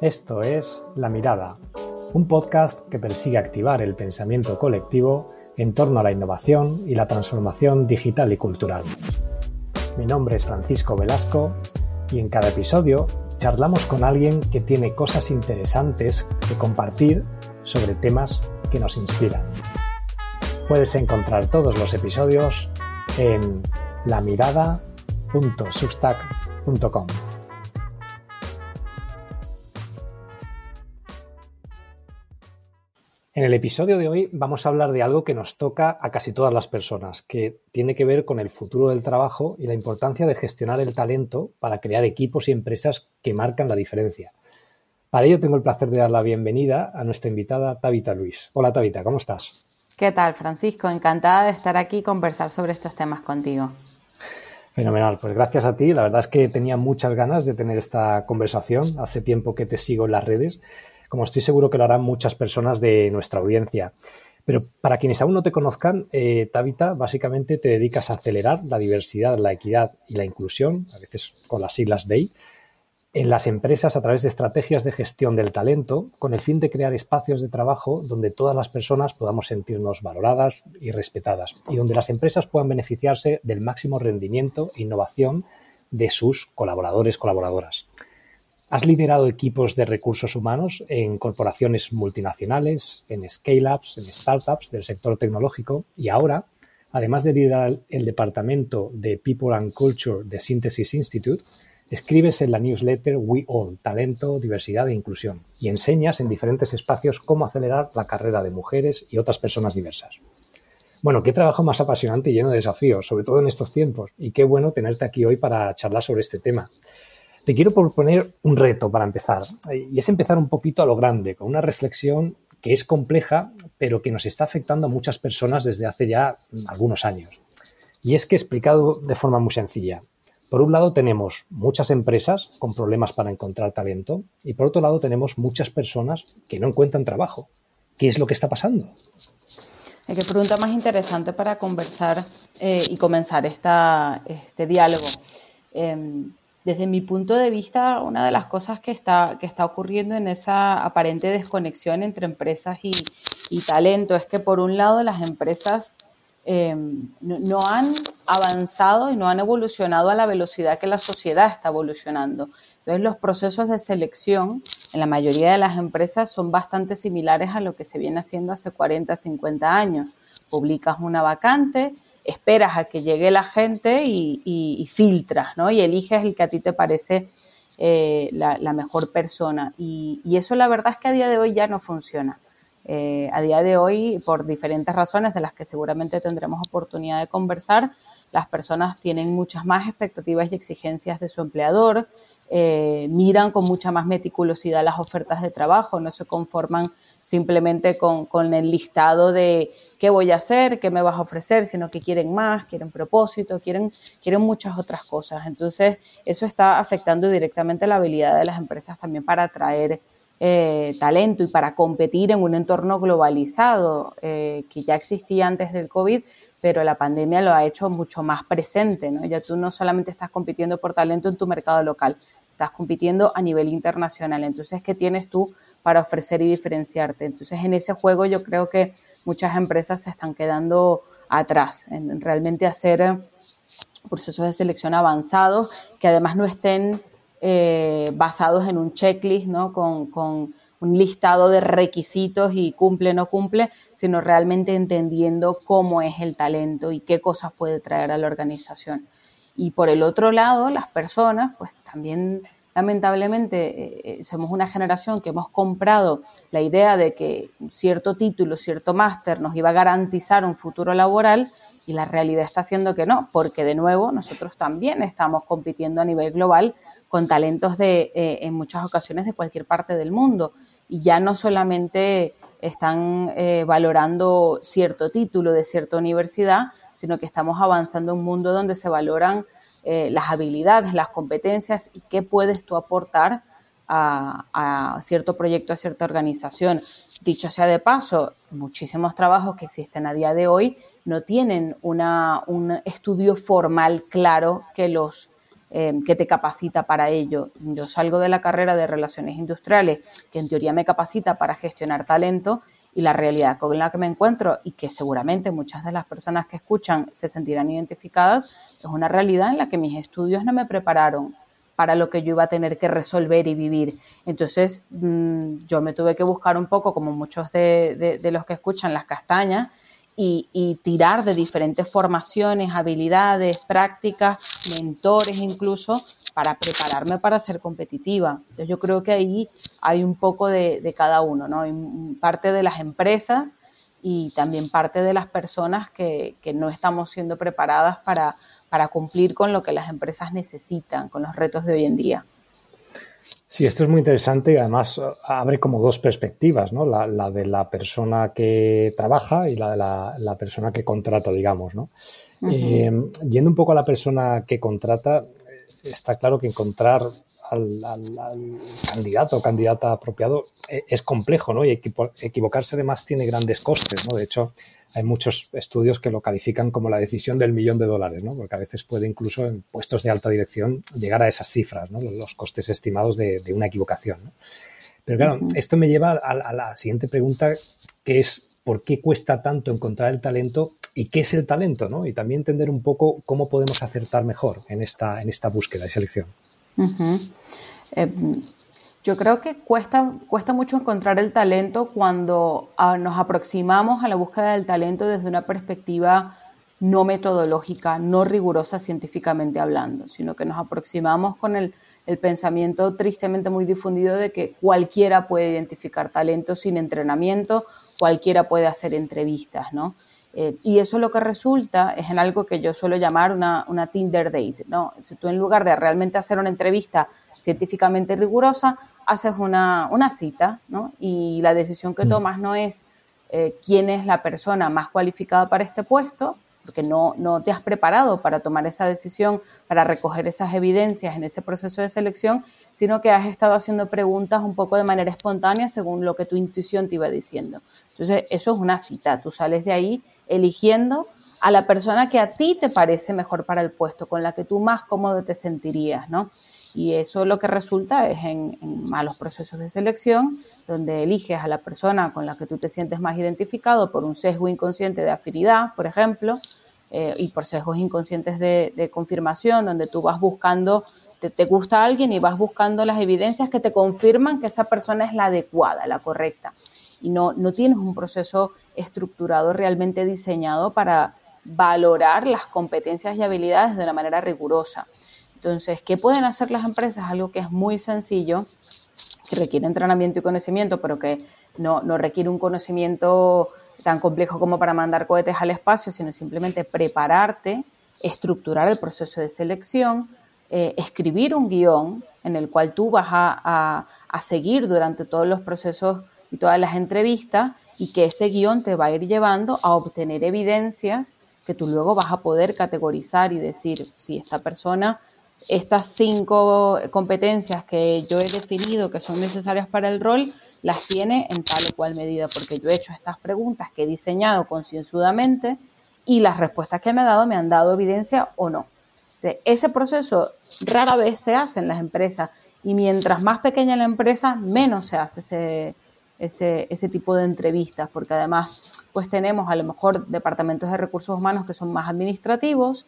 Esto es La Mirada, un podcast que persigue activar el pensamiento colectivo en torno a la innovación y la transformación digital y cultural. Mi nombre es Francisco Velasco y en cada episodio charlamos con alguien que tiene cosas interesantes que compartir sobre temas que nos inspiran. Puedes encontrar todos los episodios en lamirada.substack.com. En el episodio de hoy vamos a hablar de algo que nos toca a casi todas las personas, que tiene que ver con el futuro del trabajo y la importancia de gestionar el talento para crear equipos y empresas que marcan la diferencia. Para ello tengo el placer de dar la bienvenida a nuestra invitada Tabita Luis. Hola Tabita, ¿cómo estás? ¿Qué tal, Francisco? Encantada de estar aquí y conversar sobre estos temas contigo. Fenomenal, pues gracias a ti. La verdad es que tenía muchas ganas de tener esta conversación. Hace tiempo que te sigo en las redes, como estoy seguro que lo harán muchas personas de nuestra audiencia. Pero para quienes aún no te conozcan, eh, Tabita, básicamente te dedicas a acelerar la diversidad, la equidad y la inclusión, a veces con las siglas DEI, en las empresas a través de estrategias de gestión del talento con el fin de crear espacios de trabajo donde todas las personas podamos sentirnos valoradas y respetadas y donde las empresas puedan beneficiarse del máximo rendimiento e innovación de sus colaboradores, colaboradoras. Has liderado equipos de recursos humanos en corporaciones multinacionales, en scale-ups, en startups del sector tecnológico y ahora, además de liderar el departamento de People and Culture de Synthesis Institute, Escribes en la newsletter We All, Talento, Diversidad e Inclusión, y enseñas en diferentes espacios cómo acelerar la carrera de mujeres y otras personas diversas. Bueno, qué trabajo más apasionante y lleno de desafíos, sobre todo en estos tiempos, y qué bueno tenerte aquí hoy para charlar sobre este tema. Te quiero proponer un reto para empezar, y es empezar un poquito a lo grande, con una reflexión que es compleja, pero que nos está afectando a muchas personas desde hace ya algunos años. Y es que explicado de forma muy sencilla, por un lado tenemos muchas empresas con problemas para encontrar talento y por otro lado tenemos muchas personas que no encuentran trabajo. ¿Qué es lo que está pasando? Qué pregunta más interesante para conversar eh, y comenzar este diálogo. Em, desde mi punto de vista, una de las cosas que está, que está ocurriendo en esa aparente desconexión entre empresas y, y talento es que por un lado las empresas Em, no, han avanzado y no han evolucionado a la velocidad que la sociedad está evolucionando. Entonces los procesos de selección en la mayoría de las empresas son bastante similares a lo que se viene haciendo hace 40, 50 años. Publicas una vacante, esperas a que llegue la gente y, filtras, ¿no? Y eliges el que a ti te parece eh, la, mejor persona. y eso la verdad es que a día de hoy ya no funciona. Eh, a día de hoy, por diferentes razones de las que seguramente tendremos oportunidad de conversar, las personas tienen muchas más expectativas y exigencias de su empleador, eh, miran con mucha más meticulosidad las ofertas de trabajo, no se conforman simplemente con, el listado de qué voy a hacer, qué me vas a ofrecer, sino que quieren más, quieren propósito, quieren, quieren muchas otras cosas. Entonces, eso está afectando directamente la habilidad de las empresas también para atraer eh, talento y para competir en un entorno globalizado eh, que ya existía antes del COVID, pero la pandemia lo ha hecho mucho más presente, ¿no? Ya tú no solamente estás compitiendo por talento en tu mercado local, estás compitiendo a nivel internacional. Entonces, ¿qué tienes tú para ofrecer y diferenciarte? Entonces, en ese juego yo creo que muchas empresas se están quedando atrás en realmente hacer procesos de selección avanzados que además no estén eh, basados en un checklist, ¿no? Con, un listado de requisitos y cumple, no cumple, sino realmente entendiendo cómo es el talento y qué cosas puede traer a la organización. Y por el otro lado, las personas, pues también lamentablemente eh, eh, somos una generación que hemos comprado la idea de que cierto título, cierto máster nos iba a garantizar un futuro laboral y la realidad está siendo que no, porque de nuevo nosotros también estamos compitiendo a nivel global con talentos de, eh, en muchas ocasiones de cualquier parte del mundo. Y ya no solamente están valorando cierto título de cierta universidad, sino que estamos avanzando en un mundo donde se valoran eh, las habilidades, las competencias y qué puedes tú aportar a, cierto proyecto, a cierta organización. Dicho sea de paso, muchísimos trabajos que existen a día de hoy no tienen un estudio formal claro que los eh, que te capacita para ello. Yo salgo de la carrera de relaciones industriales, que en teoría me capacita para gestionar talento, y la realidad con la que me encuentro y que seguramente muchas de las personas que escuchan se sentirán identificadas, es una realidad en la que mis estudios no me prepararon para lo que yo iba a tener que resolver y vivir. Entonces mm, yo me tuve que buscar un poco, como muchos de, los que escuchan, las castañas y, tirar de diferentes formaciones, habilidades, prácticas, mentores incluso, para prepararme para ser competitiva. Entonces yo creo que ahí hay un poco de, cada uno, ¿no? Hay parte de las empresas y también parte de las personas que, no estamos siendo preparadas para, para cumplir con lo que las empresas necesitan, con los retos de hoy en día. Sí, esto es muy interesante y además eh, abre como dos perspectivas, ¿no? La, de la persona que trabaja y la de la, persona que contrata, digamos, ¿no? Eh, yendo un poco a la persona que contrata, está claro que encontrar al, candidato o candidata apropiado eh, es complejo, ¿no? Y equivocarse además tiene grandes costes, ¿no? De hecho, hay muchos estudios que lo califican como la decisión del millón de dólares, ¿no? porque a veces puede incluso en puestos de alta dirección llegar a esas cifras, ¿no? los costes estimados de, una equivocación. Pero claro, esto me lleva a, la siguiente pregunta, que es ¿por qué cuesta tanto encontrar el talento y qué es el talento? ¿no? Y también entender un poco cómo podemos acertar mejor en esta, en esta búsqueda y selección. Yo creo que cuesta, cuesta mucho encontrar el talento cuando ah, nos aproximamos a la búsqueda del talento desde una perspectiva no metodológica, no rigurosa científicamente hablando, sino que nos aproximamos con el, pensamiento tristemente muy difundido de que cualquiera puede identificar talento sin entrenamiento, cualquiera puede hacer entrevistas, ¿no? Eh, y eso lo que resulta es en algo que yo suelo llamar una, una Tinder date, ¿no? Si tú en lugar de realmente hacer una entrevista científicamente rigurosa, haces una, cita, ¿no? Y la decisión que mm. tomas no es eh, quién es la persona más cualificada para este puesto, porque no, no te has preparado para tomar esa decisión, para recoger esas evidencias en ese proceso de selección, sino que has estado haciendo preguntas un poco de manera espontánea según lo que tu intuición te iba diciendo. Entonces, eso es una cita, tú sales de ahí eligiendo a la persona que a ti te parece mejor para el puesto, con la que tú más cómodo te sentirías, ¿no? Y eso lo que resulta es en, malos procesos de selección, donde eliges a la persona con la que tú te sientes más identificado por un sesgo inconsciente de afinidad, por ejemplo, eh, y por sesgos inconscientes de, confirmación, donde tú vas buscando, te, te, gusta alguien y vas buscando las evidencias que te confirman que esa persona es la adecuada, la correcta. Y no, no tienes un proceso estructurado realmente diseñado para valorar las competencias y habilidades de una manera rigurosa. Entonces, ¿qué pueden hacer las empresas? Algo que es muy sencillo, que requiere entrenamiento y conocimiento, pero que no, requiere un conocimiento tan complejo como para mandar cohetes al espacio, sino simplemente prepararte, estructurar el proceso de selección, eh, escribir un guion en el cual tú vas a, a, seguir durante todos los procesos y todas las entrevistas y que ese guion te va a ir llevando a obtener evidencias que tú luego vas a poder categorizar y decir si esta persona estas cinco competencias que yo he definido que son necesarias para el rol, las tiene en tal o cual medida, porque yo he hecho estas preguntas que he diseñado concienzudamente y las respuestas que me ha dado me han dado evidencia o no. ese proceso rara vez se hace en las empresas y mientras más pequeña la empresa, menos se hace ese, ese, ese tipo de entrevistas, porque además pues tenemos a lo mejor departamentos de recursos humanos que son más administrativos,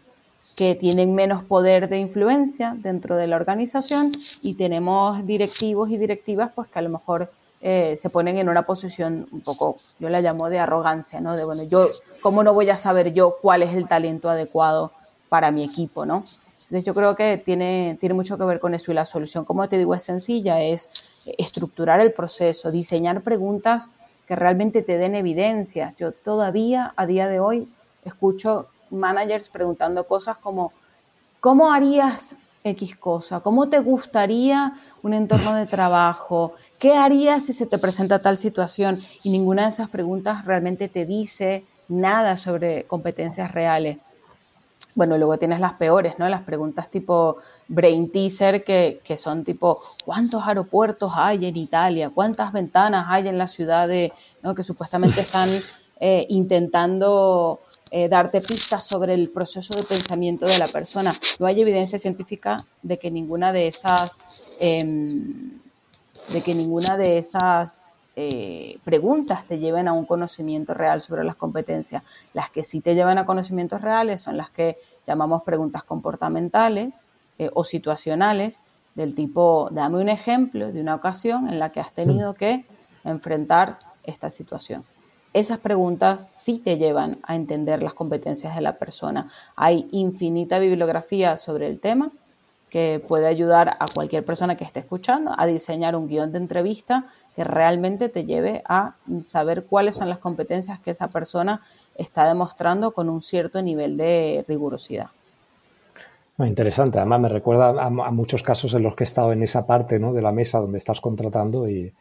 que tienen menos poder de influencia dentro de la organización y tenemos directivos y directivas pues que a lo mejor eh, se ponen en una posición un poco, yo la llamo de arrogancia, ¿no? De bueno, yo, ¿cómo no voy a saber yo cuál es el talento adecuado para mi equipo, ¿no? Entonces yo creo que tiene, tiene mucho que ver con eso y la solución, como te digo, es sencilla, es estructurar el proceso, diseñar preguntas que realmente te den evidencia. Yo todavía a día de hoy escucho managers preguntando cosas como, ¿cómo harías X cosa? ¿Cómo te gustaría un entorno de trabajo? ¿Qué harías si se te presenta tal situación? Y ninguna de esas preguntas realmente te dice nada sobre competencias reales. Bueno, luego tienes las peores, ¿no? Las preguntas tipo brain teaser, que, que son tipo, ¿cuántos aeropuertos hay en Italia? ¿Cuántas ventanas hay en la ciudad de, ¿no? que supuestamente están eh, intentando eh, darte pistas sobre el proceso de pensamiento de la persona. No hay evidencia científica de que ninguna de esas, em, de que ninguna de esas eh, preguntas te lleven a un conocimiento real sobre las competencias. Las que sí te llevan a conocimientos reales son las que llamamos preguntas comportamentales eh, o situacionales, del tipo, dame un ejemplo de una ocasión en la que has tenido que enfrentar esta situación. Esas preguntas sí te llevan a entender las competencias de la persona. Hay infinita bibliografía sobre el tema que puede ayudar a cualquier persona que esté escuchando a diseñar un guion de entrevista que realmente te lleve a saber cuáles son las competencias que esa persona está demostrando con un cierto nivel de rigurosidad. Interesante, además me recuerda a, muchos casos en los que he estado en esa parte ¿no? de la mesa donde estás contratando y,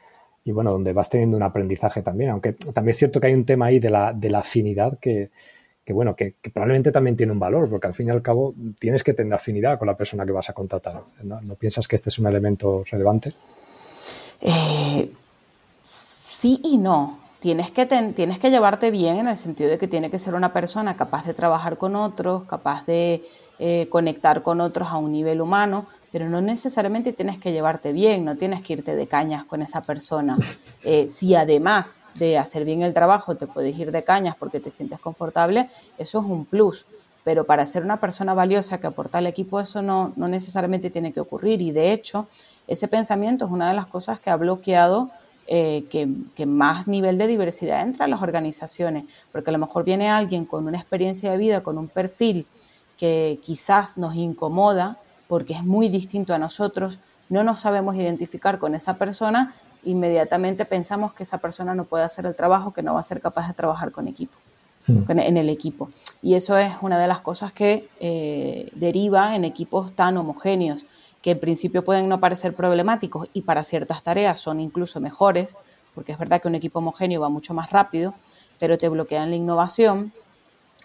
bueno, donde vas teniendo un aprendizaje también, aunque también es cierto que hay un tema ahí de la, de la afinidad que, que bueno, que, probablemente también tiene un valor, porque al fin y al cabo tienes que tener afinidad con la persona que vas a contratar. ¿No, piensas que este es un elemento relevante? Eh, sí y no. Tienes que, tienes que llevarte bien en el sentido de que tiene que ser una persona capaz de trabajar con otros, capaz de eh, conectar con otros a un nivel humano, pero no necesariamente tienes que llevarte bien, no tienes que irte de cañas con esa persona. Eh, si además de hacer bien el trabajo te puedes ir de cañas porque te sientes confortable, eso es un plus. Pero para ser una persona valiosa que aporta al equipo, eso no, no necesariamente tiene que ocurrir. Y de hecho, ese pensamiento es una de las cosas que ha bloqueado eh, que, que, más nivel de diversidad entra a las organizaciones. Porque a lo mejor viene alguien con una experiencia de vida, con un perfil que quizás nos incomoda porque es muy distinto a nosotros, no nos sabemos identificar con esa persona, inmediatamente pensamos que esa persona no puede hacer el trabajo, que no va a ser capaz de trabajar con equipo, hmm. en el equipo. Y eso es una de las cosas que eh, deriva en equipos tan homogéneos, que en principio pueden no parecer problemáticos y para ciertas tareas son incluso mejores, porque es verdad que un equipo homogéneo va mucho más rápido, pero te bloquean la innovación,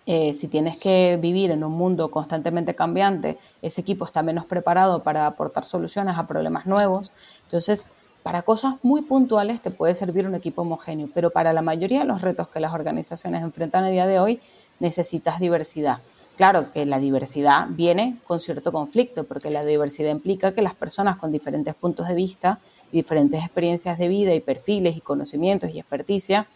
eh, si tienes que vivir en un mundo constantemente cambiante, ese equipo está menos preparado para aportar soluciones a problemas nuevos. Entonces, para cosas muy puntuales te puede servir un equipo homogéneo, pero para la mayoría de los retos que las organizaciones enfrentan a día de hoy necesitas diversidad. Claro que la diversidad viene con cierto conflicto, porque la diversidad implica que las personas con diferentes puntos de vista, diferentes experiencias de vida y perfiles y conocimientos y experticia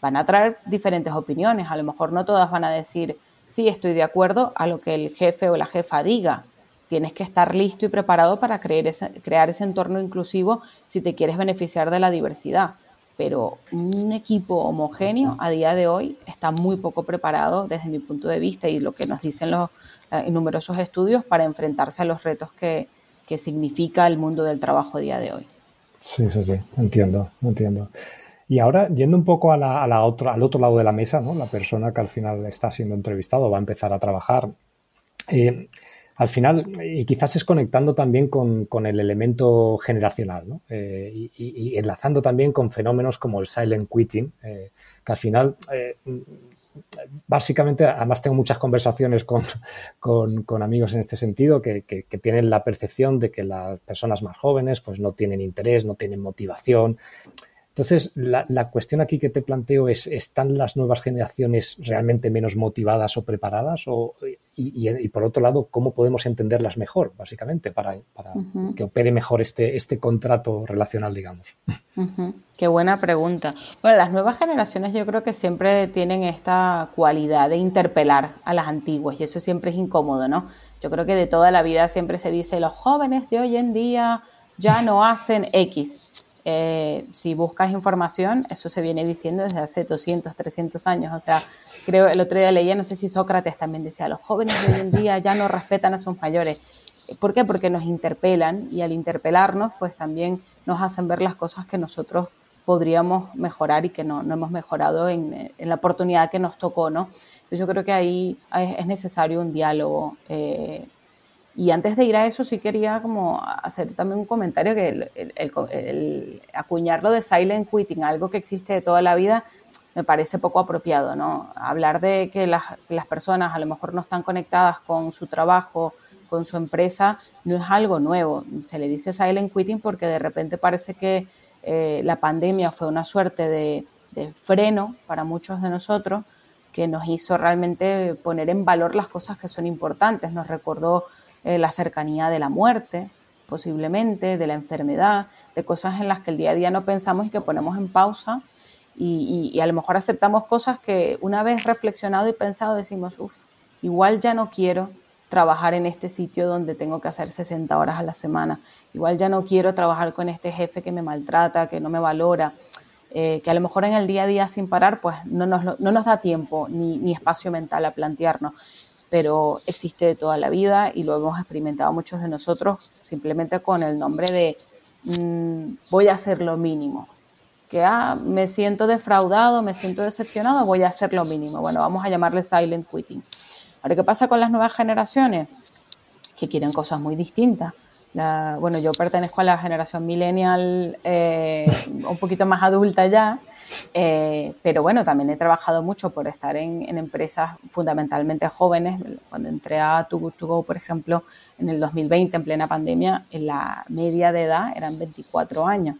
van a traer diferentes opiniones. A lo mejor no todas van a decir, sí, estoy de acuerdo a lo que el jefe o la jefa diga. Tienes que estar listo y preparado para crear ese, entorno inclusivo si te quieres beneficiar de la diversidad. Pero un equipo homogéneo a día de hoy está muy poco preparado desde mi punto de vista y lo que nos dicen los eh, numerosos estudios para enfrentarse a los retos que, que significa el mundo del trabajo a día de hoy. Sí, sí, sí, entiendo, entiendo. Y ahora, yendo un poco a la, al otro lado de la mesa, ¿no? la persona que al final está siendo entrevistado va a empezar a trabajar. Eh, al final, y quizás es conectando también con, el elemento generacional, ¿no? Eh, y, enlazando también con fenómenos como el silent quitting, eh, que al final, básicamente, además tengo muchas conversaciones con, con, amigos en este sentido que, que, tienen la percepción de que las personas más jóvenes pues no tienen interés, no tienen motivación entonces, la, cuestión aquí que te planteo es, ¿están las nuevas generaciones realmente menos motivadas o preparadas? O, y, por otro lado, ¿cómo podemos entenderlas mejor, básicamente, para, que opere mejor este, este contrato relacional, digamos? Qué buena pregunta. Bueno, las nuevas generaciones yo creo que siempre tienen esta cualidad de interpelar a las antiguas y eso siempre es incómodo, ¿no? Yo creo que de toda la vida siempre se dice, los jóvenes de hoy en día ya no hacen X eh, si buscas información, eso se viene diciendo desde hace 200, 300 años. O sea, creo, el otro día leía, no sé si Sócrates también decía, los jóvenes de hoy en día ya no respetan a sus mayores. ¿Por qué? Porque nos interpelan y al interpelarnos, pues también nos hacen ver las cosas que nosotros podríamos mejorar y que no, no hemos mejorado en, en, la oportunidad que nos tocó, ¿no? Entonces yo creo que ahí es necesario un diálogo eh, y antes de ir a eso, sí quería como hacer también un comentario que el, acuñarlo de silent quitting, algo que existe de toda la vida, me parece poco apropiado, ¿no? Hablar de que las, las personas a lo mejor no están conectadas con su trabajo, con su empresa, no es algo nuevo. Se le dice silent quitting porque de repente parece que eh, la pandemia fue una suerte de, de freno para muchos de nosotros que nos hizo realmente poner en valor las cosas que son importantes. Nos recordó eh, la cercanía de la muerte, posiblemente, de la enfermedad, de cosas en las que el día a día no pensamos y que ponemos en pausa. Y, a lo mejor aceptamos cosas que una vez reflexionado y pensado decimos, uff, igual ya no quiero trabajar en este sitio donde tengo que hacer 60 horas a la semana, igual ya no quiero trabajar con este jefe que me maltrata, que no me valora, eh, que a lo mejor en el día a día sin parar pues no nos, no nos da tiempo ni, ni espacio mental a plantearnos pero existe de toda la vida y lo hemos experimentado muchos de nosotros simplemente con el nombre de mm, voy a hacer lo mínimo. Que ah, me siento defraudado, me siento decepcionado, voy a hacer lo mínimo. Bueno, vamos a llamarle silent quitting. Ahora, ¿qué pasa con las nuevas generaciones? Que quieren cosas muy distintas. bueno, yo pertenezco a la generación millennial eh, un poquito más adulta ya, eh, pero bueno, también he trabajado mucho por estar en, empresas fundamentalmente jóvenes. Cuando entré a Too Good To Go, por ejemplo, en el 2020, en plena pandemia, en la media de edad eran 24 años.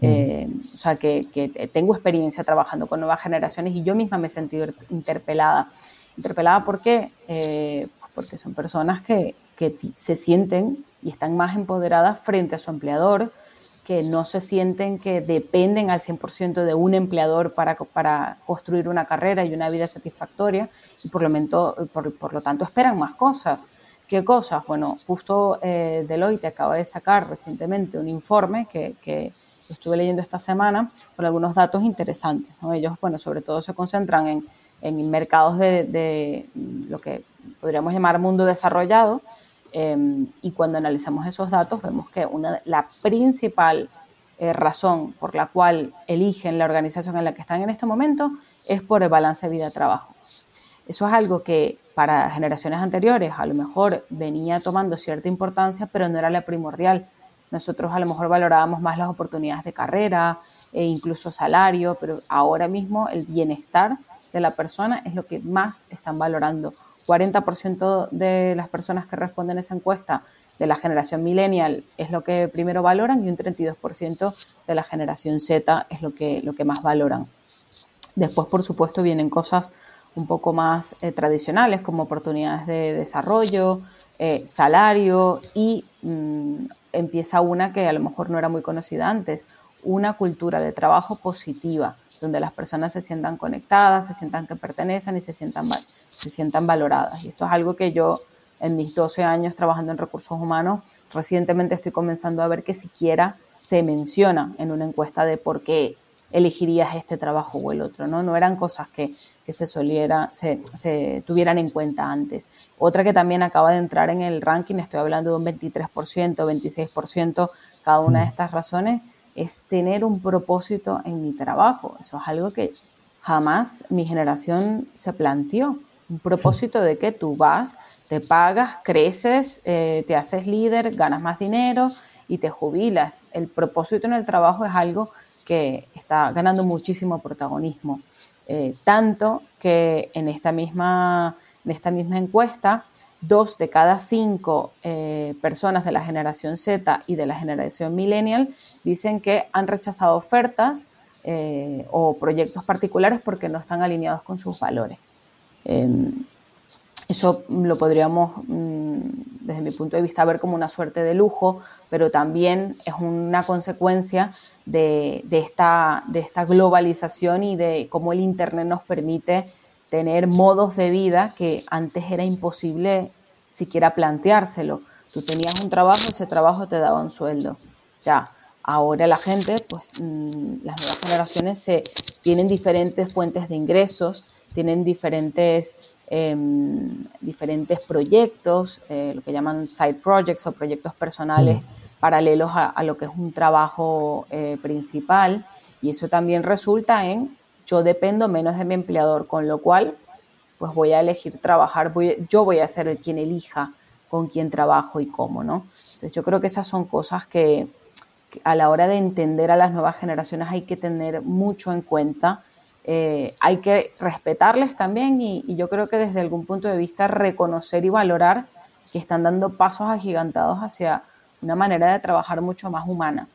Eh, o sea, que, tengo experiencia trabajando con nuevas generaciones y yo misma me he sentido interpelada. ¿Interpelada por qué? Eh, pues porque son personas que, que se sienten y están más empoderadas frente a su empleador, que no se sienten que dependen al 100% de un empleador para, para construir una carrera y una vida satisfactoria y por lo, por, lo tanto esperan más cosas. ¿Qué cosas? Bueno, justo eh, Deloitte acaba de sacar recientemente un informe que, que estuve leyendo esta semana con algunos datos interesantes. Ellos, bueno, sobre todo se concentran en, en mercados de, de, lo que podríamos llamar mundo desarrollado, Em, y cuando analizamos esos datos vemos que una, la principal eh, razón por la cual eligen la organización en la que están en este momento es por el balance vida-trabajo. Eso es algo que para generaciones anteriores a lo mejor venía tomando cierta importancia, pero no era la primordial. Nosotros a lo mejor valorábamos más las oportunidades de carrera e incluso salario, pero ahora mismo el bienestar de la persona es lo que más están valorando 40% de las personas que responden a esa encuesta de la generación millennial es lo que primero valoran y un 32% de la generación Z es lo que, lo que más valoran. Después, por supuesto, vienen cosas un poco más eh, tradicionales como oportunidades de desarrollo, eh, salario y mm, empieza una que a lo mejor no era muy conocida antes, una cultura de trabajo positiva donde las personas se sientan conectadas, se sientan que pertenecen y se sientan, se sientan valoradas. Y esto es algo que yo en mis 12 años trabajando en recursos humanos, recientemente estoy comenzando a ver que siquiera se menciona en una encuesta de por qué elegirías este trabajo o el otro, ¿no? No eran cosas que, que se, soliera, se, se, tuvieran en cuenta antes. Otra que también acaba de entrar en el ranking, estoy hablando de un 23%, 26%, cada una de estas razones, es tener un propósito en mi trabajo. Eso es algo que jamás mi generación se planteó. Un propósito de que tú vas, te pagas, creces, eh, te haces líder, ganas más dinero y te jubilas. El propósito en el trabajo es algo que está ganando muchísimo protagonismo. Eh, tanto que en esta misma, en esta misma encuesta dos de cada cinco eh, personas de la generación Z y de la generación millennial dicen que han rechazado ofertas eh, o proyectos particulares porque no están alineados con sus valores. Em, eso lo podríamos, mm, desde mi punto de vista, ver como una suerte de lujo, pero también es una consecuencia de, esta, de esta globalización y de cómo el Internet nos permite tener modos de vida que antes era imposible siquiera planteárselo. Tú tenías un trabajo, ese trabajo te daba un sueldo. Ya, ahora la gente, pues mm, las nuevas generaciones se, tienen diferentes fuentes de ingresos, tienen diferentes, em, diferentes proyectos, eh, lo que llaman side projects o proyectos personales mm. paralelos a, lo que es un trabajo eh, principal. Y eso también resulta en yo dependo menos de mi empleador, con lo cual pues voy a elegir trabajar, voy, yo voy a ser el quien elija con quién trabajo y cómo, ¿no? Entonces yo creo que esas son cosas que, a la hora de entender a las nuevas generaciones hay que tener mucho en cuenta. Eh, hay que respetarles también y, yo creo que desde algún punto de vista reconocer y valorar que están dando pasos agigantados hacia una manera de trabajar mucho más humana,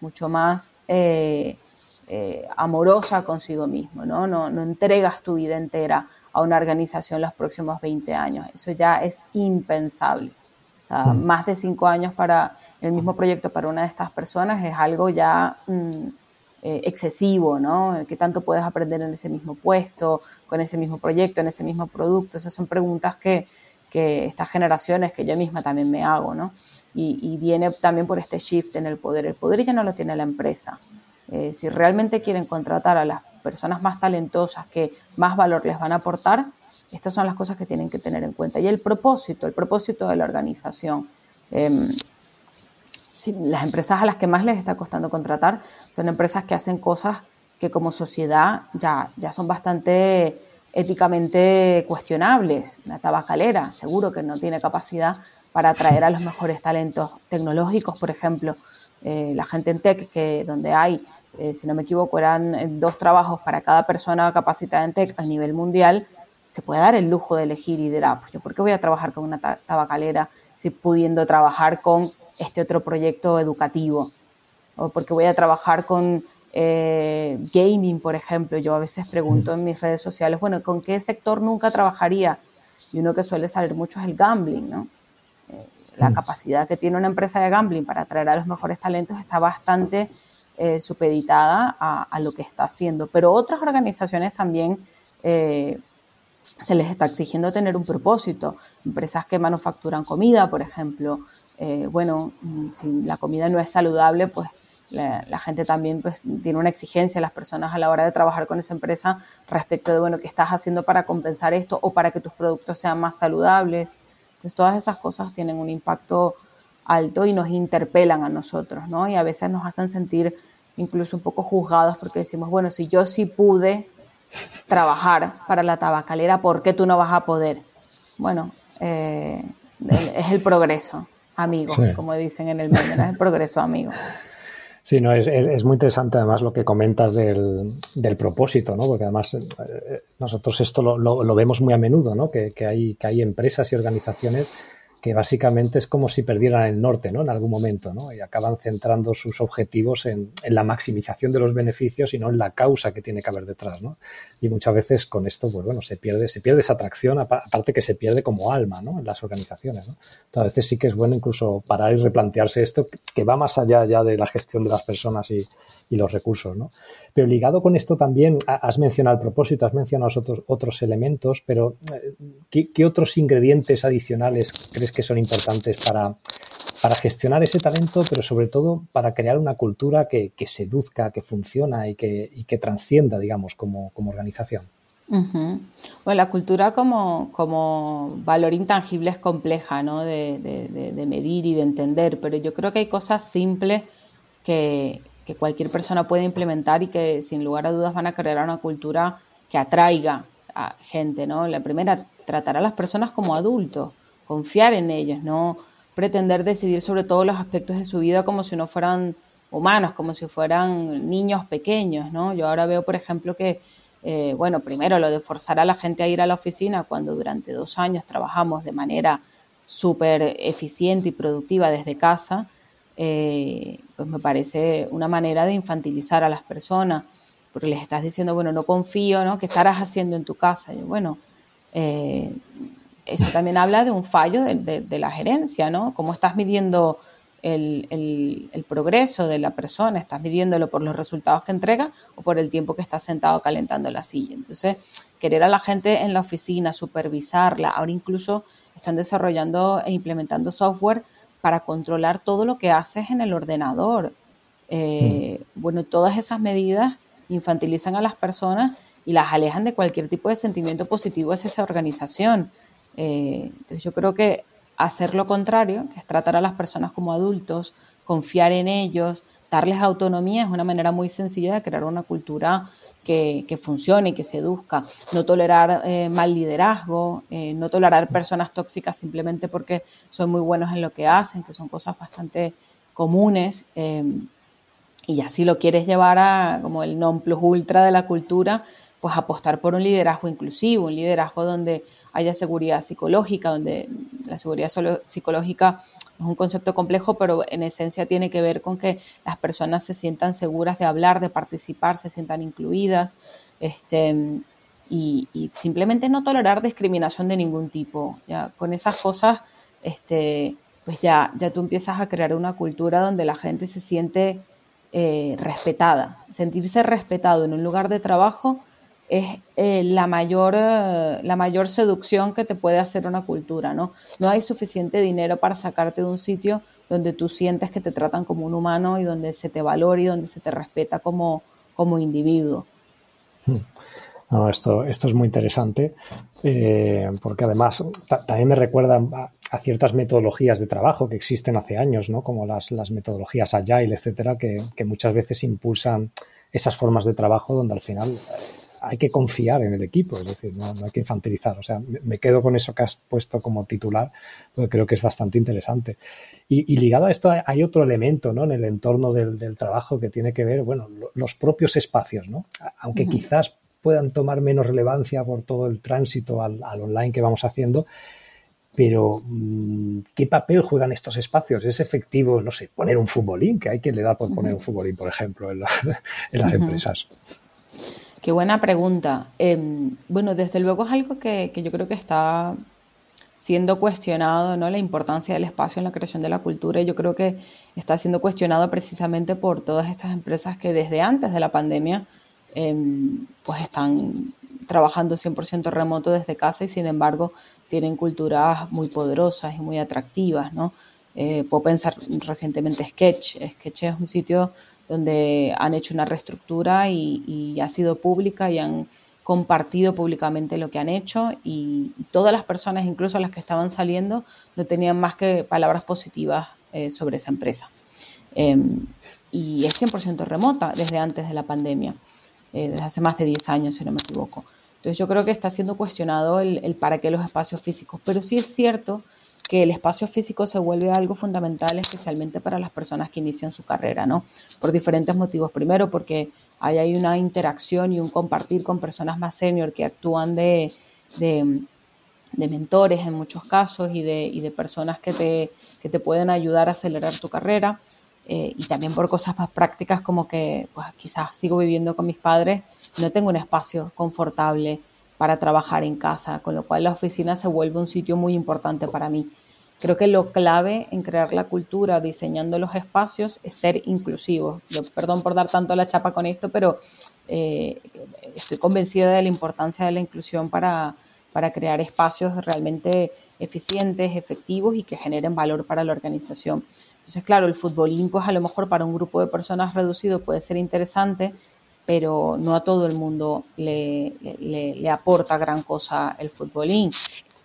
mucho más eh, eh, amorosa consigo mismo, ¿no? ¿no? No entregas tu vida entera a una organización los próximos 20 años. Eso ya es impensable. O sea, mm. más de cinco años para el mismo proyecto para una de estas personas es algo ya mm, eh, excesivo, ¿no? ¿Qué tanto puedes aprender en ese mismo puesto, con ese mismo proyecto, en ese mismo producto? Esas son preguntas que, que estas generaciones, que yo misma también me hago, ¿no? Y, viene también por este shift en el poder. El poder ya no lo tiene la empresa. Eh, si realmente quieren contratar a las personas más talentosas que más valor les van a aportar, estas son las cosas que tienen que tener en cuenta. Y el propósito, el propósito de la organización. Em, las empresas a las que más les está costando contratar son empresas que hacen cosas que como sociedad ya, ya son bastante éticamente cuestionables. Una tabacalera, seguro que no tiene capacidad para atraer a los mejores talentos tecnológicos, por ejemplo. Eh, la gente en tech, que donde hay, eh, si no me equivoco, eran eh, dos trabajos para cada persona capacitada en tech a nivel mundial, se puede dar el lujo de elegir y dirá, pues yo por qué voy a trabajar con una tabacalera si pudiendo trabajar con este otro proyecto educativo, o porque voy a trabajar con gaming, por ejemplo. Yo a veces pregunto en mis redes sociales, bueno, ¿con qué sector nunca trabajaría? Y uno que suele salir mucho es el gambling, ¿no? la mm. capacidad que tiene una empresa de gambling para atraer a los mejores talentos está bastante eh, supeditada a, lo que está haciendo. Pero otras organizaciones también eh, se les está exigiendo tener un propósito. Empresas que manufacturan comida, por ejemplo. Eh, bueno, mm, si la comida no es saludable, pues la, gente también pues, tiene una exigencia, las personas a la hora de trabajar con esa empresa respecto de, bueno, qué estás haciendo para compensar esto o para que tus productos sean más saludables. Entonces, todas esas cosas tienen un impacto alto y nos interpelan a nosotros, ¿no? Y a veces nos hacen sentir incluso un poco juzgados porque decimos, bueno, si yo sí pude trabajar para la tabacalera, ¿por qué tú no vas a poder? Bueno, eh, es el progreso, amigo, como dicen en el medio, es el progreso, amigo. Sí, no, es, es, muy interesante además lo que comentas del, del propósito, ¿no? Porque además eh, nosotros esto lo, lo, vemos muy a menudo, ¿no? Que, que, hay, que hay empresas y organizaciones que básicamente es como si perdieran el norte, ¿no? En algún momento, ¿no? Y acaban centrando sus objetivos en, la maximización de los beneficios y no en la causa que tiene que haber detrás, ¿no? Y muchas veces con esto, pues bueno, se pierde, se pierde esa atracción, aparte que se pierde como alma, ¿no? En las organizaciones. Entonces, a veces sí que es bueno incluso parar y replantearse esto, que va más allá ya de la gestión de las personas y, y los recursos, ¿no? Pero ligado con esto también, has mencionado el propósito, has mencionado otros, otros elementos, pero eh, ¿qué, otros ingredientes adicionales crees que son importantes para, para gestionar ese talento, pero sobre todo para crear una cultura que, seduzca, que funciona y que, y que transcienda, digamos, como, como organización? Bueno, la cultura como, como, valor intangible es compleja ¿no? de, de, medir y de entender, pero yo creo que hay cosas simples que, que cualquier persona puede implementar y que sin lugar a dudas van a crear una cultura que atraiga a gente, ¿no? La primera, tratar a las personas como adultos, confiar en ellos, no pretender decidir sobre todos los aspectos de su vida como si no fueran humanos, como si fueran niños pequeños, ¿no? Yo ahora veo, por ejemplo, que, eh, bueno, primero lo de forzar a la gente a ir a la oficina cuando durante dos años trabajamos de manera súper eficiente y productiva desde casa, eh, pues me parece una manera de infantilizar a las personas, porque les estás diciendo, bueno, no confío, ¿no? ¿Qué estarás haciendo en tu casa? Y bueno, eh, eso también habla de un fallo de, la gerencia, ¿no? ¿Cómo estás midiendo el, el, progreso de la persona? ¿Estás midiéndolo por los resultados que entrega o por el tiempo que está sentado calentando la silla? Entonces, querer a la gente en la oficina, supervisarla, ahora incluso están desarrollando e implementando software para controlar todo lo que haces en el ordenador. Eh, mm. Bueno, todas esas medidas infantilizan a las personas y las alejan de cualquier tipo de sentimiento positivo hacia esa organización. Eh, entonces yo creo que hacer lo contrario, que es tratar a las personas como adultos, confiar en ellos, darles autonomía, es una manera muy sencilla de crear una cultura que, que funcione y que seduzca, no tolerar eh, mal liderazgo, eh, no tolerar personas tóxicas simplemente porque son muy buenos en lo que hacen, que son cosas bastante comunes. Em, y ya si lo quieres llevar a como el non plus ultra de la cultura, pues apostar por un liderazgo inclusivo, un liderazgo donde haya seguridad psicológica, donde la seguridad psicológica es un concepto complejo, pero en esencia tiene que ver con que las personas se sientan seguras de hablar, de participar, se sientan incluidas, este, y, simplemente no tolerar discriminación de ningún tipo. Ya con esas cosas, este, pues ya, ya tú empiezas a crear una cultura donde la gente se siente eh, respetada. Sentirse respetado en un lugar de trabajo es eh, la, mayor, eh, la mayor seducción que te puede hacer una cultura, ¿no? No hay suficiente dinero para sacarte de un sitio donde tú sientes que te tratan como un humano y donde se te valora y donde se te respeta como, como individuo. Hmm. No, esto, esto es muy interesante porque además también me recuerda a, ciertas metodologías de trabajo que existen hace años, ¿no? como las, las metodologías agile, etcétera, que, que, muchas veces impulsan esas formas de trabajo donde al final hay que confiar en el equipo, es decir, no, hay que infantilizar. O sea, me quedo con eso que has puesto como titular, porque creo que es bastante interesante. Y, ligado a esto hay otro elemento ¿no? en el entorno del, trabajo que tiene que ver, bueno, los propios espacios, ¿no? Aunque quizás puedan tomar menos relevancia por todo el tránsito al, online que vamos haciendo, pero mm, ¿qué papel juegan estos espacios? ¿Es efectivo, no sé, poner un futbolín? Que hay quien le da por poner un futbolín, por ejemplo, en, las empresas. Qué buena pregunta. Em, bueno, desde luego es algo que, yo creo que está siendo cuestionado, ¿no? La importancia del espacio en la creación de la cultura. Y yo creo que está siendo cuestionado precisamente por todas estas empresas que desde antes de la pandemia, em, pues están trabajando 100% remoto desde casa y sin embargo tienen culturas muy poderosas y muy atractivas, ¿no? Eh, puedo pensar recientemente Sketch. Sketch es un sitio donde han hecho una reestructura y, ha sido pública y han compartido públicamente lo que han hecho y, todas las personas, incluso las que estaban saliendo, no tenían más que palabras positivas eh, sobre esa empresa. Em, y es 100% remota desde antes de la pandemia, eh, desde hace más de 10 años, si no me equivoco. Entonces yo creo que está siendo cuestionado el, el para qué los espacios físicos, pero sí es cierto que el espacio físico se vuelve algo fundamental, especialmente para las personas que inician su carrera, ¿no? Por diferentes motivos. Primero, porque ahí hay una interacción y un compartir con personas más senior que actúan de, de, mentores en muchos casos y de, y de personas que te, que te pueden ayudar a acelerar tu carrera. Eh, y también por cosas más prácticas como que pues, quizás sigo viviendo con mis padres, no tengo un espacio confortable para trabajar en casa, con lo cual la oficina se vuelve un sitio muy importante para mí. Creo que lo clave en crear la cultura, diseñando los espacios, es ser inclusivo. Yo, perdón por dar tanto la chapa con esto, pero eh, estoy convencida de la importancia de la inclusión para, para crear espacios realmente eficientes, efectivos y que generen valor para la organización. Entonces, claro, el futbolín, pues a lo mejor para un grupo de personas reducido puede ser interesante, pero no a todo el mundo le, le, aporta gran cosa el futbolín.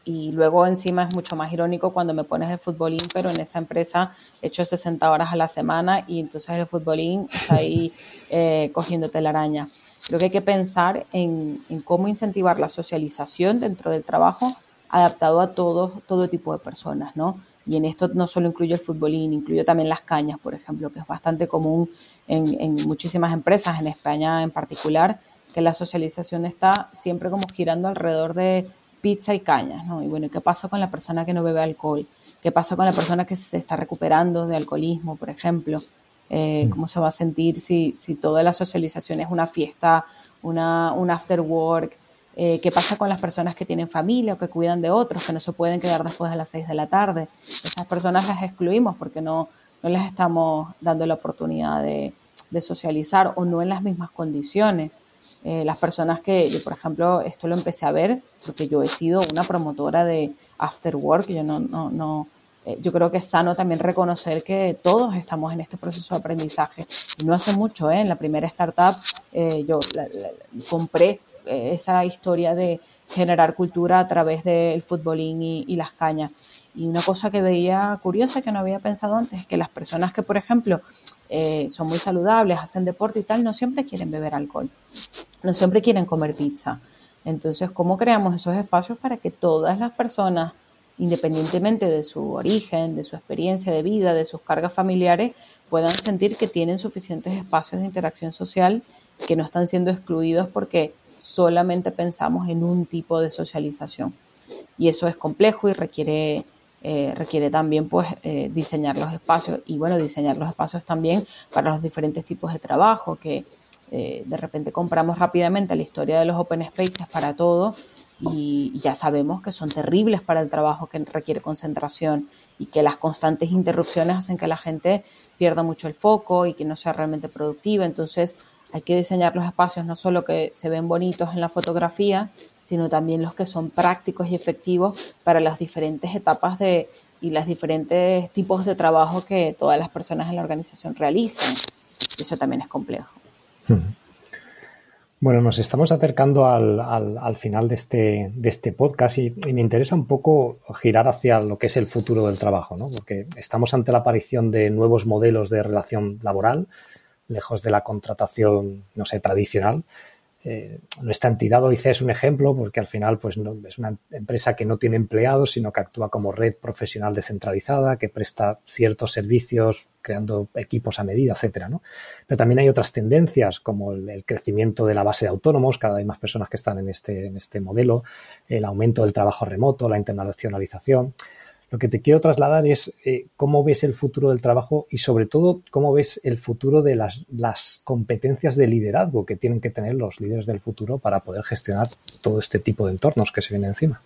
Y luego encima es mucho más irónico cuando me pones el futbolín, pero en esa empresa he hecho 60 horas a la semana y entonces el futbolín está ahí eh, cogiéndote la araña. Creo que hay que pensar en, en, cómo incentivar la socialización dentro del trabajo adaptado a todo, todo tipo de personas, ¿no? Y en esto no solo incluye el futbolín, incluye también las cañas, por ejemplo, que es bastante común en, muchísimas empresas, en España en particular, que la socialización está siempre como girando alrededor de pizza y cañas, ¿no? Y bueno, ¿qué pasa con la persona que no bebe alcohol? ¿Qué pasa con la persona que se está recuperando de alcoholismo, por ejemplo? Eh, mm. ¿Cómo se va a sentir si, si toda la socialización es una fiesta, una, un after work? Eh, ¿Qué pasa con las personas que tienen familia o que cuidan de otros, que no se pueden quedar después de las seis de la tarde? Esas personas las excluimos porque no, no les estamos dando la oportunidad de, socializar o no en las mismas condiciones. Eh, las personas que, yo por ejemplo, esto lo empecé a ver porque yo he sido una promotora de after work, yo no, no, no eh, yo creo que es sano también reconocer que todos estamos en este proceso de aprendizaje. No hace mucho, ¿eh? en la primera startup, eh, yo compré esa historia de generar cultura a través del futbolín y las cañas. Y una cosa que veía curiosa que no había pensado antes es que las personas que, por ejemplo, eh, son muy saludables, hacen deporte y tal, no siempre quieren beber alcohol, no siempre quieren comer pizza. Entonces, ¿cómo creamos esos espacios para que todas las personas, independientemente de su origen, de su experiencia de vida, de sus cargas familiares, puedan sentir que tienen suficientes espacios de interacción social, que no están siendo excluidos porque solamente pensamos en un tipo de socialización? y eso es complejo y requiere, eh, requiere también pues eh, diseñar los espacios y bueno, diseñar los espacios también para los diferentes tipos de trabajo que eh, de repente compramos rápidamente la historia de los open spaces para todo y, ya sabemos que son terribles para el trabajo que requiere concentración y que las constantes interrupciones hacen que la gente pierda mucho el foco y que no sea realmente productiva. Entonces hay que diseñar los espacios no solo que se ven bonitos en la fotografía, sino también los que son prácticos y efectivos para las diferentes etapas de y los diferentes tipos de trabajo que todas las personas en la organización realizan. Eso también es complejo. Bueno, nos estamos acercando al, final de este, de este podcast y, me interesa un poco girar hacia lo que es el futuro del trabajo, ¿no? porque estamos ante la aparición de nuevos modelos de relación laboral, lejos de la contratación, no sé, tradicional, eh, nuestra entidad OIC es un ejemplo porque al final pues, es una empresa que no tiene empleados, sino que actúa como red profesional descentralizada, que presta ciertos servicios creando equipos a medida, etcétera. ¿no? Pero también hay otras tendencias como el, crecimiento de la base de autónomos, cada vez más personas que están en este, en este modelo, el aumento del trabajo remoto, la internacionalización. Lo que te quiero trasladar es eh, cómo ves el futuro del trabajo y sobre todo cómo ves el futuro de las, competencias de liderazgo que tienen que tener los líderes del futuro para poder gestionar todo este tipo de entornos que se vienen encima.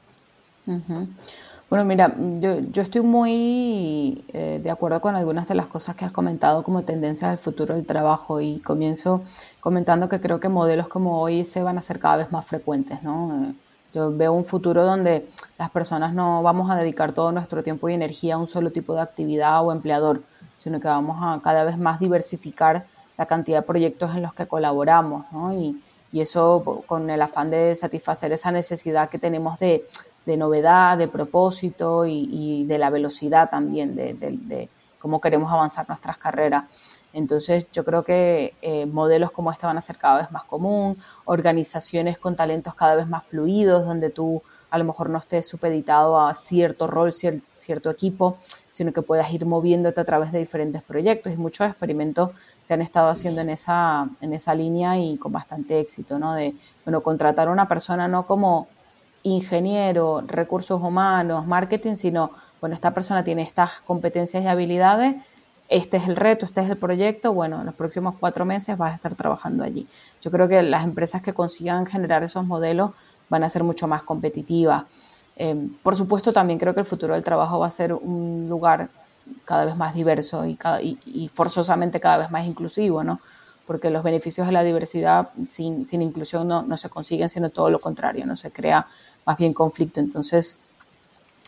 Bueno, mira, yo, yo estoy muy eh, de acuerdo con algunas de las cosas que has comentado como tendencias del futuro del trabajo y comienzo comentando que creo que modelos como hoy se van a ser cada vez más frecuentes, ¿no? Yo veo un futuro donde las personas no vamos a dedicar todo nuestro tiempo y energía a un solo tipo de actividad o empleador, sino que vamos a cada vez más diversificar la cantidad de proyectos en los que colaboramos, ¿no? Y, y eso con el afán de satisfacer esa necesidad que tenemos de, de novedad, de propósito y, y, de la velocidad también, de, de, de cómo queremos avanzar nuestras carreras. Entonces yo creo que eh, modelos como este van a ser cada vez más común, organizaciones con talentos cada vez más fluidos, donde tú a lo mejor no estés supeditado a cierto rol, cierto equipo, sino que puedas ir moviéndote a través de diferentes proyectos y muchos experimentos se han estado haciendo en esa, en esa línea y con bastante éxito, ¿no? De, bueno, contratar a una persona no como ingeniero, recursos humanos, marketing, sino, bueno, esta persona tiene estas competencias y habilidades, este es el reto, este es el proyecto, bueno, en los próximos cuatro meses vas a estar trabajando allí. Yo creo que las empresas que consigan generar esos modelos van a ser mucho más competitivas. Eh, por supuesto, también creo que el futuro del trabajo va a ser un lugar cada vez más diverso y, forzosamente cada vez más inclusivo, ¿no? Porque los beneficios de la diversidad sin, inclusión no, no, se consiguen, sino todo lo contrario, no se crea más bien conflicto. Entonces,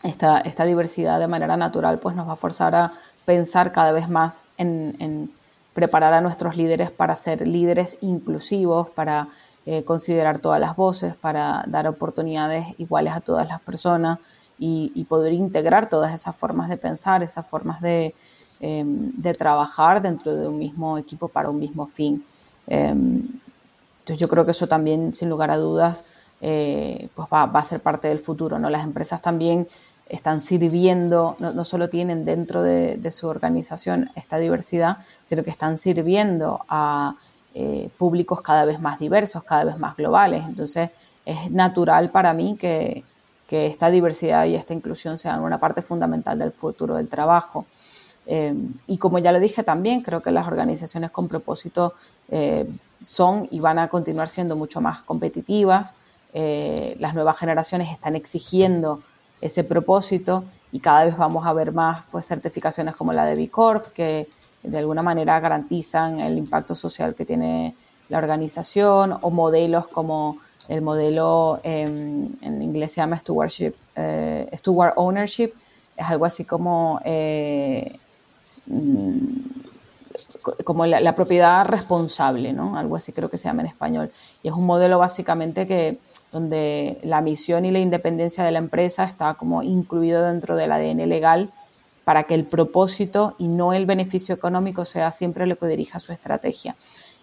esta, esta diversidad de manera natural pues nos va a forzar a pensar cada vez más en, preparar a nuestros líderes para ser líderes inclusivos, para eh, considerar todas las voces, para dar oportunidades iguales a todas las personas y, poder integrar todas esas formas de pensar, esas formas de, em, trabajar dentro de un mismo equipo para un mismo fin. Em, entonces yo creo que eso también, sin lugar a dudas, eh, pues va, va, a ser parte del futuro. ¿no? Las empresas también están sirviendo, no, solo tienen dentro de, su organización esta diversidad, sino que están sirviendo a eh, públicos cada vez más diversos, cada vez más globales. Entonces, es natural para mí que, esta diversidad y esta inclusión sean una parte fundamental del futuro del trabajo. Eh, y como ya lo dije también, creo que las organizaciones con propósito eh, son y van a continuar siendo mucho más competitivas. las nuevas generaciones están exigiendo ese propósito y cada vez vamos a ver más pues, certificaciones como la de B Corp que de alguna manera garantizan el impacto social que tiene la organización o modelos como el modelo em, en inglés se llama stewardship, eh, steward ownership, es algo así como, eh, mm, como la, la, propiedad responsable, ¿no? Algo así creo que se llama en español. Y es un modelo básicamente que donde la misión y la independencia de la empresa está como incluido dentro del ADN legal para que el propósito y no el beneficio económico sea siempre lo que dirija su estrategia.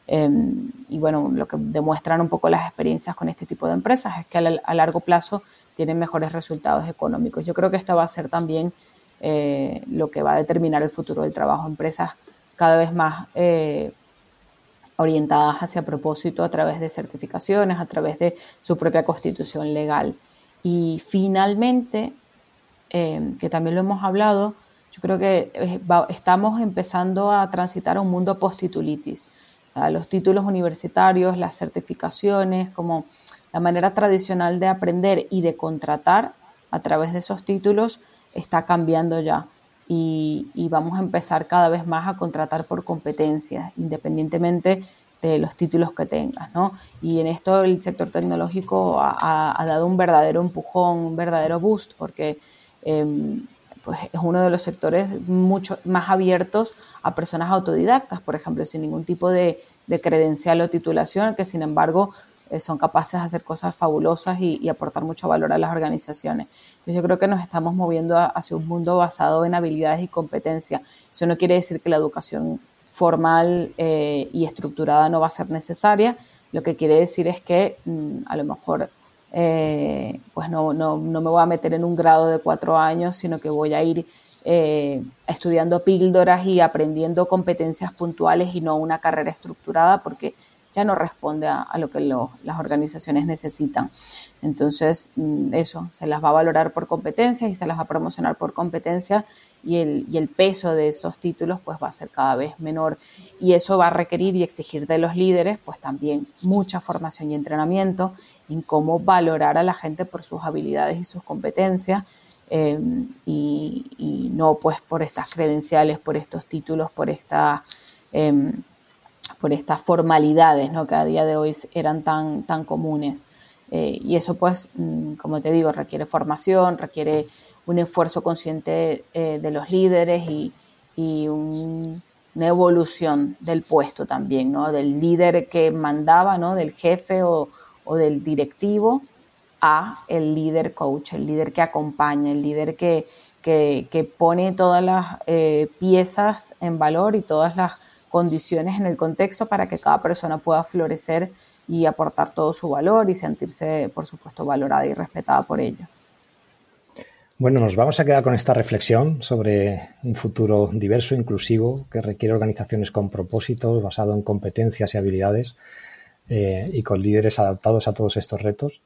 Em, y bueno, lo que demuestran un poco las experiencias con este tipo de empresas es que a, largo plazo tienen mejores resultados económicos. Yo creo que esto va a ser también eh, lo que va a determinar el futuro del trabajo. Empresas cada vez más eh, orientadas hacia propósito a través de certificaciones, a través de su propia constitución legal. Y finalmente, eh, que también lo hemos hablado, yo creo que eh, estamos empezando a transitar a un mundo post-titulitis. O los títulos universitarios, las certificaciones, como la manera tradicional de aprender y de contratar a través de esos títulos está cambiando ya. Y, vamos a empezar cada vez más a contratar por competencias, independientemente de los títulos que tengas, ¿no? Y en esto el sector tecnológico ha, dado un verdadero empujón, un verdadero boost, porque em, pues es uno de los sectores mucho más abiertos a personas autodidactas, por ejemplo, sin ningún tipo de, credencial o titulación, que sin embargo son capaces de hacer cosas fabulosas y, aportar mucho valor a las organizaciones. Entonces yo creo que nos estamos moviendo hacia un mundo basado en habilidades y competencias. Eso no quiere decir que la educación formal eh, y estructurada no va a ser necesaria. Lo que quiere decir es que mm, a lo mejor eh, pues no, no, no, me voy a meter en un grado de cuatro años, sino que voy a ir eh, estudiando píldoras y aprendiendo competencias puntuales y no una carrera estructurada, porque ya no responde a, lo que las organizaciones necesitan. Entonces, mm, eso, se las va a valorar por competencias y se las va a promocionar por competencias y el, peso de esos títulos pues va a ser cada vez menor. Y eso va a requerir y exigir de los líderes pues también mucha formación y entrenamiento en cómo valorar a la gente por sus habilidades y sus competencias eh, y, no pues por estas credenciales, por estos títulos, por estas em, por estas formalidades ¿no? que a día de hoy eran tan, tan comunes. Eh, y eso pues, mm, como te digo, requiere formación, requiere un esfuerzo consciente eh, de los líderes y, una evolución del puesto también, ¿no? Del líder que mandaba, ¿no? Del jefe o, o del directivo a el líder coach, el líder que acompaña, el líder que, que, pone todas las eh, piezas en valor y todas las condiciones en el contexto para que cada persona pueda florecer y aportar todo su valor y sentirse, por supuesto, valorada y respetada por ello. Bueno, nos vamos a quedar con esta reflexión sobre un futuro diverso, inclusivo, que requiere organizaciones con propósitos, basado en competencias y habilidades eh, y con líderes adaptados a todos estos retos.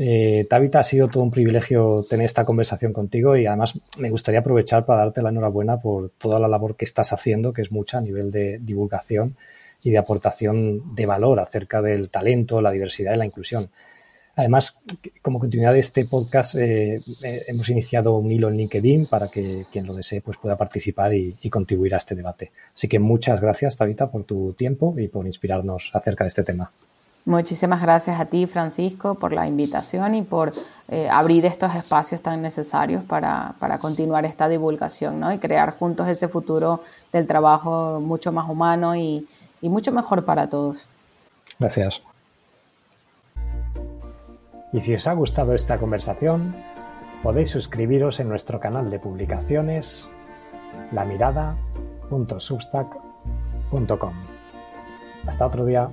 Eh, ha sido todo un privilegio tener esta conversación contigo y además me gustaría aprovechar para darte la enhorabuena por toda la labor que estás haciendo, que es mucha a nivel de divulgación y de aportación de valor acerca del talento, la diversidad y la inclusión. Además, como continuidad de este podcast, eh, eh, hemos iniciado un hilo en LinkedIn para que quien lo desee pues, pueda participar y, y, contribuir a este debate. Así que muchas gracias, Tabita, por tu tiempo y por inspirarnos acerca de este tema. Muchísimas gracias a ti, Francisco, por la invitación y por eh, abrir estos espacios tan necesarios para, continuar esta divulgación ¿no? y crear juntos ese futuro del trabajo mucho más humano y, y mucho mejor para todos. Gracias. Y si os ha gustado esta conversación, podéis suscribiros en nuestro canal de publicaciones lamirada.substack.com. Hasta otro día.